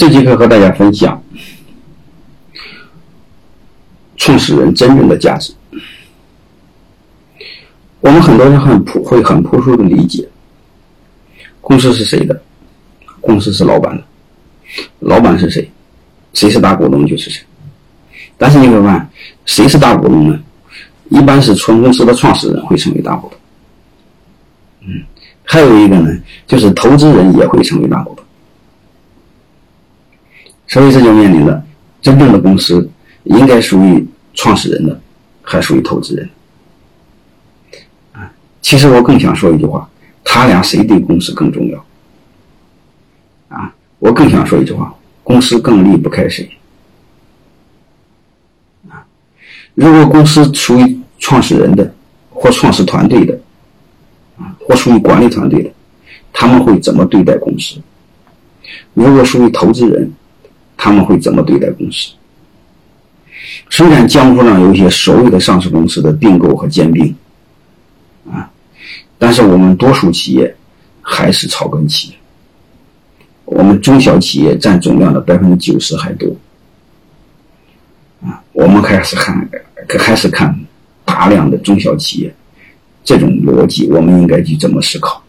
这节课和大家分享创始人真正的价值。我们很多人很朴，会很朴素的理解，公司是谁的？公司是老板的，老板是谁？谁是大股东就是谁。但是你会发现，谁是大股东呢？一般是纯公司的创始人会成为大股东。嗯，还有一个呢，就是投资人也会成为大股东。所以这就面临了真正的公司应该属于创始人的，还属于投资人。啊，其实我更想说一句话：他俩谁对公司更重要？啊，我更想说一句话：公司更离不开谁？啊，如果公司属于创始人的，或创始团队的，啊，或属于管理团队的，他们会怎么对待公司？如果属于投资人？他们会怎么对待公司？虽然江湖上有一些所谓的上市公司的并购和兼并，啊，但是我们多数企业还是草根企业，我们中小企业占总量的百分之九十还多，啊，我们还是看还是看大量的中小企业，这种逻辑我们应该去怎么思考？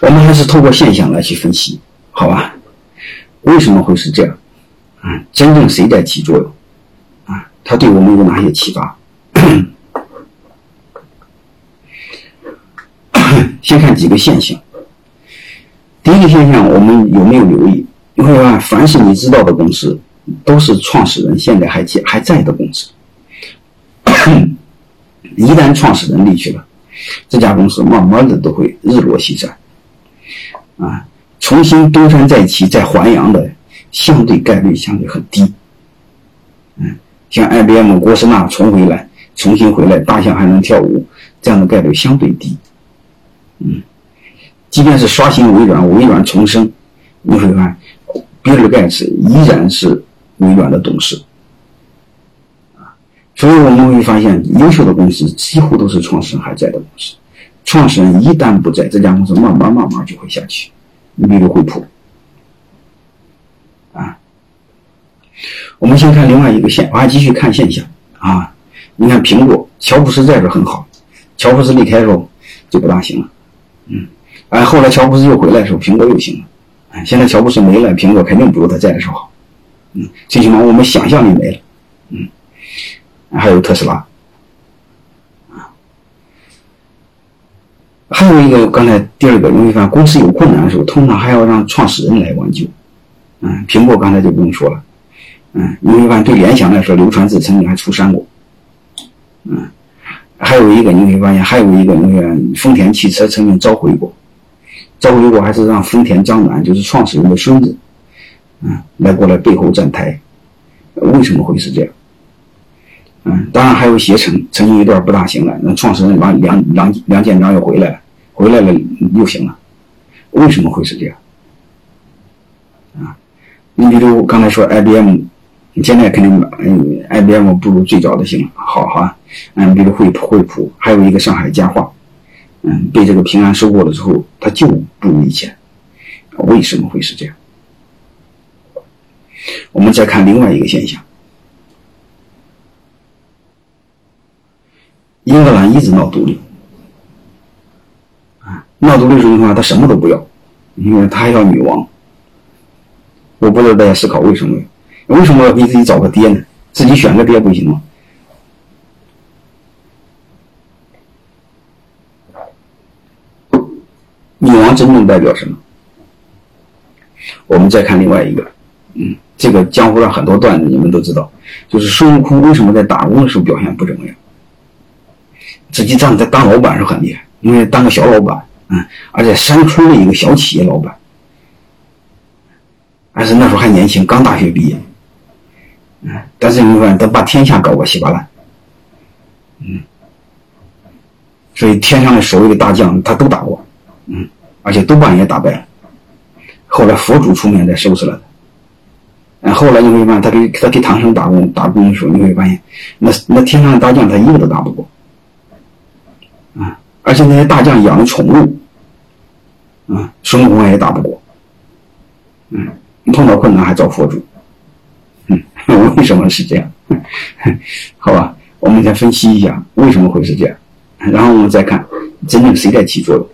我们还是透过现象来去分析，好吧？为什么会是这样？啊，真正谁在起作用？啊，它对我们有哪些启发？先看几个现象。第一个现象，我们有没有留意？你会发现，凡是你知道的公司，都是创始人现在还在还在的公司。一旦创始人离去了，这家公司慢慢的都会日落西山。啊。重新东山再起、再还阳的相对概率相对很低，嗯，像 IBM、郭士纳重回来、重新回来，大象还能跳舞，这样的概率相对低，嗯，即便是刷新微软、微软重生，你会看，比尔盖茨依然是微软的董事，啊，所以我们会发现，优秀的公司几乎都是创始人还在的公司，创始人一旦不在，这家公司慢慢慢慢就会下去。你比如惠普，啊，我们先看另外一个现，我还继续看现象。啊。你看苹果，乔布斯在这很好，乔布斯离开的时候就不大行了，嗯，哎，后来乔布斯又回来的时候，苹果又行了，哎，现在乔布斯没了，苹果肯定不如他在的时候。好，嗯，最起码我们想象力没了，嗯，还有特斯拉。还有一个，刚才第二个，你会发现公司有困难的时候，通常还要让创始人来挽救。嗯，苹果刚才就不用说了。嗯，因为看对联想来说，流传志曾经还出山过。嗯，还有一个你会发现，还有一个你看丰田汽车曾经召回过，召回过还是让丰田章男，就是创始人的孙子，嗯，来过来背后站台。为什么会是这样？嗯，当然还有携程，曾经一段不大行了，那创始人梁梁梁梁建章又回来了，回来了又行了，为什么会是这样？啊，你比如刚才说 IBM，你现在肯定嗯 IBM 不如最早的行好哈，嗯，比如惠普惠普，还有一个上海家化，嗯，被这个平安收购了之后，它就不如以前，为什么会是这样？我们再看另外一个现象。英格兰一直闹独立，闹独立时候的话，他什么都不要，因为他还要女王。我不知道大家思考为什么？为什么要给自己找个爹呢？自己选个爹不行吗？女王真正代表什么？我们再看另外一个，嗯，这个江湖上很多段子你们都知道，就是孙悟空为什么在打工的时候表现不怎么样？实际上，在当老板是很厉害，因为当个小老板，嗯，而且山村的一个小企业老板，而且那时候还年轻，刚大学毕业，嗯，但是你看，他把天下搞个稀巴烂，嗯，所以天上的所有的大将他都打过，嗯，而且都把人打败了，后来佛祖出面再收拾了他，嗯，后来你会发现，他给他给唐僧打工打工的时候，你会发现，那那天上的大将他一个都打不过。啊！而且那些大将养的宠物，啊，孙悟空也打不过。嗯碰到困难还找佛祖，嗯，为什么是这样？好吧，我们再分析一下为什么会是这样，然后我们再看真正谁在起作用。